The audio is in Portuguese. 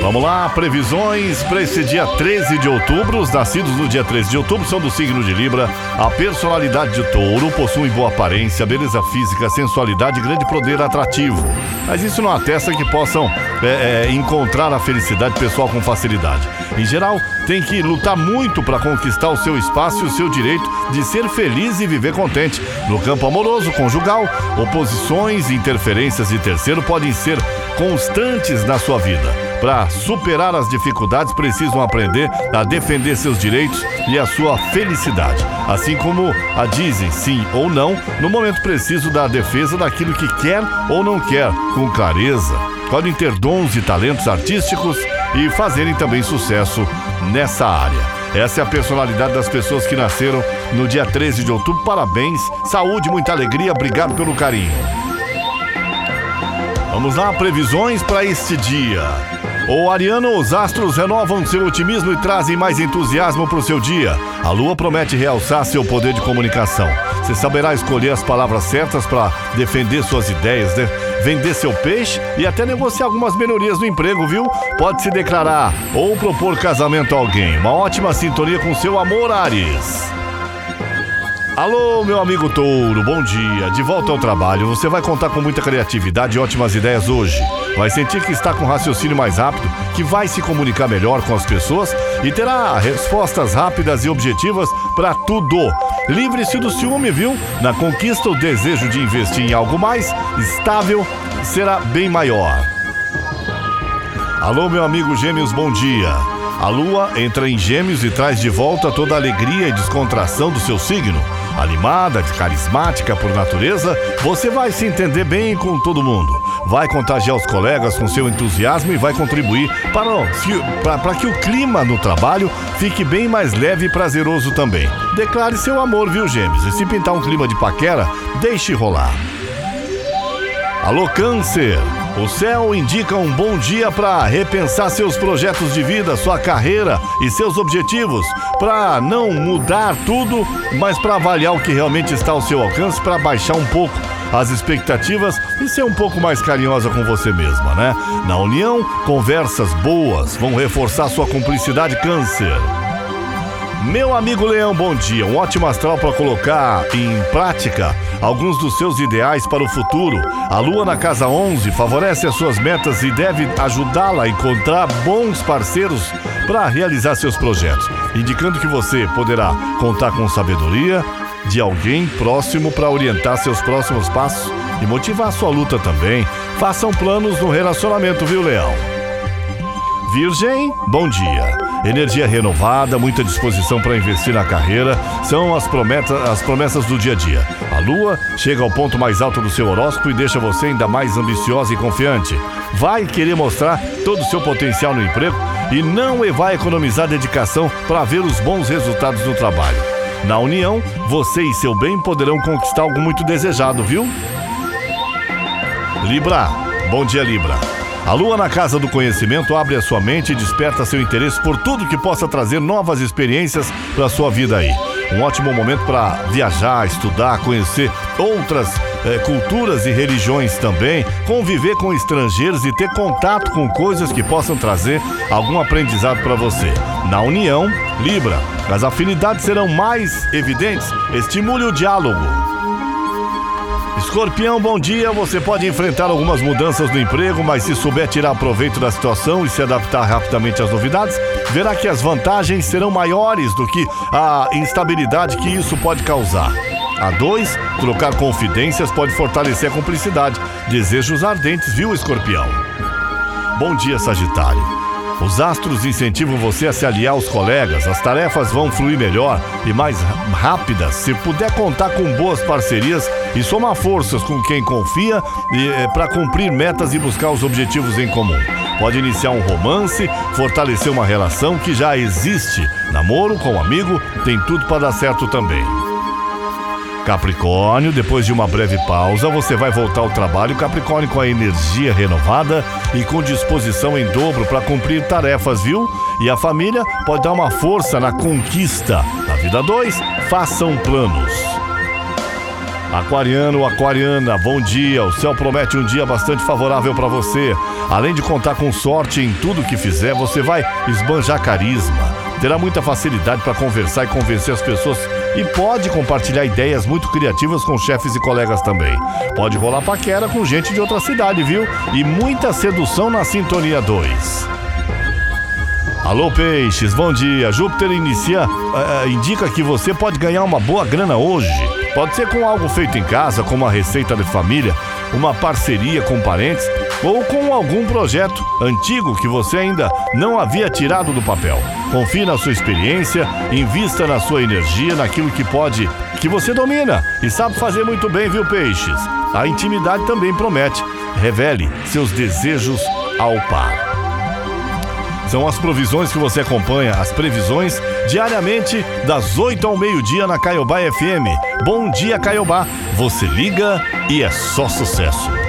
Vamos lá, previsões para esse dia 13 de outubro. Os nascidos no dia 13 de outubro são do signo de Libra. A personalidade de touro possui boa aparência, beleza física, sensualidade e grande poder atrativo. Mas isso não atesta que possam é, é, encontrar a felicidade pessoal com facilidade. Em geral, tem que lutar muito para conquistar o seu espaço e o seu direito de ser feliz e viver contente. No campo amoroso, conjugal, oposições e interferências de terceiro podem ser constantes na sua vida. Para superar as dificuldades, precisam aprender a defender seus direitos e a sua felicidade, assim como a dizem sim ou não no momento preciso da defesa daquilo que quer ou não quer, com clareza. Podem ter dons e talentos artísticos e fazerem também sucesso nessa área. Essa é a personalidade das pessoas que nasceram no dia 13 de outubro. Parabéns, saúde, muita alegria, obrigado pelo carinho. Vamos lá, previsões para este dia. O Ariano, os astros renovam seu otimismo e trazem mais entusiasmo para o seu dia. A lua promete realçar seu poder de comunicação. Você saberá escolher as palavras certas para defender suas ideias, né? vender seu peixe e até negociar algumas melhorias no emprego, viu? Pode se declarar ou propor casamento a alguém. Uma ótima sintonia com seu amor, Ares. Alô, meu amigo Touro, bom dia. De volta ao trabalho, você vai contar com muita criatividade e ótimas ideias hoje. Vai sentir que está com raciocínio mais rápido, que vai se comunicar melhor com as pessoas e terá respostas rápidas e objetivas para tudo. Livre-se do ciúme, viu? Na conquista, o desejo de investir em algo mais estável será bem maior. Alô, meu amigo Gêmeos, bom dia. A lua entra em Gêmeos e traz de volta toda a alegria e descontração do seu signo. Animada, carismática por natureza, você vai se entender bem com todo mundo. Vai contagiar os colegas com seu entusiasmo e vai contribuir para, que o clima no trabalho fique bem mais leve e prazeroso também. Declare seu amor, viu, Gêmeos? E se pintar um clima de paquera, deixe rolar. Alô, Câncer! O céu indica um bom dia para repensar seus projetos de vida, sua carreira e seus objetivos, para não mudar tudo, mas para avaliar o que realmente está ao seu alcance, para baixar um pouco as expectativas e ser um pouco mais carinhosa com você mesma, né? Na união, conversas boas vão reforçar sua cumplicidade câncer. Meu amigo Leão, bom dia. Um ótimo astral para colocar em prática alguns dos seus ideais para o futuro. A lua na casa 11 favorece as suas metas e deve ajudá-la a encontrar bons parceiros para realizar seus projetos, indicando que você poderá contar com sabedoria de alguém próximo para orientar seus próximos passos e motivar sua luta também. Façam planos no relacionamento, viu, Leão? Virgem, bom dia. Energia renovada, muita disposição para investir na carreira são as, promessas, as promessas do dia a dia. A lua chega ao ponto mais alto do seu horóscopo e deixa você ainda mais ambiciosa e confiante. Vai querer mostrar todo o seu potencial no emprego e não vai economizar dedicação para ver os bons resultados no trabalho. Na união, você e seu bem poderão conquistar algo muito desejado, viu? Libra, bom dia, Libra. A lua na casa do conhecimento abre a sua mente e desperta seu interesse por tudo que possa trazer novas experiências para a sua vida aí. Um ótimo momento para viajar, estudar, conhecer outras eh, culturas e religiões também, conviver com estrangeiros e ter contato com coisas que possam trazer algum aprendizado para você. Na união, Libra, as afinidades serão mais evidentes. Estimule o diálogo. Escorpião, bom dia. Você pode enfrentar algumas mudanças no emprego, mas se souber tirar proveito da situação e se adaptar rapidamente às novidades, verá que as vantagens serão maiores do que a instabilidade que isso pode causar. A dois, trocar confidências pode fortalecer a cumplicidade. Desejos ardentes, viu, Escorpião? Bom dia, Sagitário. Os astros incentivam você a se aliar aos colegas, as tarefas vão fluir melhor e mais rápidas se puder contar com boas parcerias e somar forças com quem confia eh, para cumprir metas e buscar os objetivos em comum. Pode iniciar um romance, fortalecer uma relação que já existe. Namoro com um amigo tem tudo para dar certo também. Capricórnio, depois de uma breve pausa, você vai voltar ao trabalho Capricórnio com a energia renovada e com disposição em dobro para cumprir tarefas, viu? E a família pode dar uma força na conquista. Na vida 2, façam planos. Aquariano, aquariana, bom dia. O céu promete um dia bastante favorável para você. Além de contar com sorte em tudo que fizer, você vai esbanjar carisma. Terá muita facilidade para conversar e convencer as pessoas e pode compartilhar ideias muito criativas com chefes e colegas também. Pode rolar paquera com gente de outra cidade, viu? E muita sedução na Sintonia 2. Alô, peixes, bom dia. Júpiter inicia, uh, indica que você pode ganhar uma boa grana hoje. Pode ser com algo feito em casa, como uma receita de família, uma parceria com parentes ou com algum projeto antigo que você ainda não havia tirado do papel. Confie na sua experiência, invista na sua energia, naquilo que pode, que você domina e sabe fazer muito bem, viu, peixes? A intimidade também promete. Revele seus desejos ao par. São as provisões que você acompanha, as previsões, diariamente, das 8 ao meio-dia na Caiobá FM. Bom dia, Caiobá. Você liga e é só sucesso.